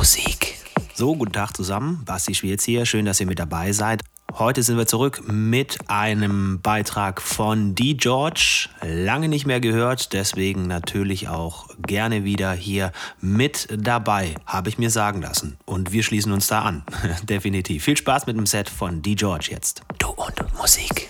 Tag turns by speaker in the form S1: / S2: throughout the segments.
S1: Musik. So, guten Tag zusammen. Basti Schwierz hier. Schön, dass ihr mit dabei seid. Heute sind wir zurück mit einem Beitrag von D. George. Lange nicht mehr gehört, deswegen natürlich auch gerne wieder hier mit dabei, habe ich mir sagen lassen. Und wir schließen uns da an. Definitiv. Viel Spaß mit dem Set von D. George jetzt. Du und Musik.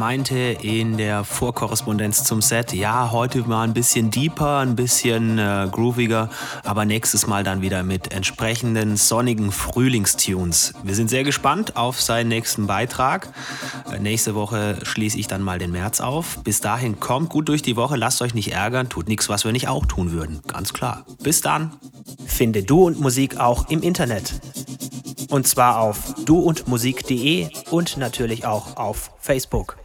S1: Meinte in der Vorkorrespondenz zum Set, ja, heute mal ein bisschen deeper, ein bisschen äh, grooviger, aber nächstes Mal dann wieder mit entsprechenden sonnigen Frühlingstunes. Wir sind sehr gespannt auf seinen nächsten Beitrag. Äh, nächste Woche schließe ich dann mal den März auf. Bis dahin kommt gut durch die Woche, lasst euch nicht ärgern, tut nichts, was wir nicht auch tun würden. Ganz klar. Bis dann.
S2: Finde Du und Musik auch im Internet. Und zwar auf duundmusik.de und natürlich auch auf Facebook.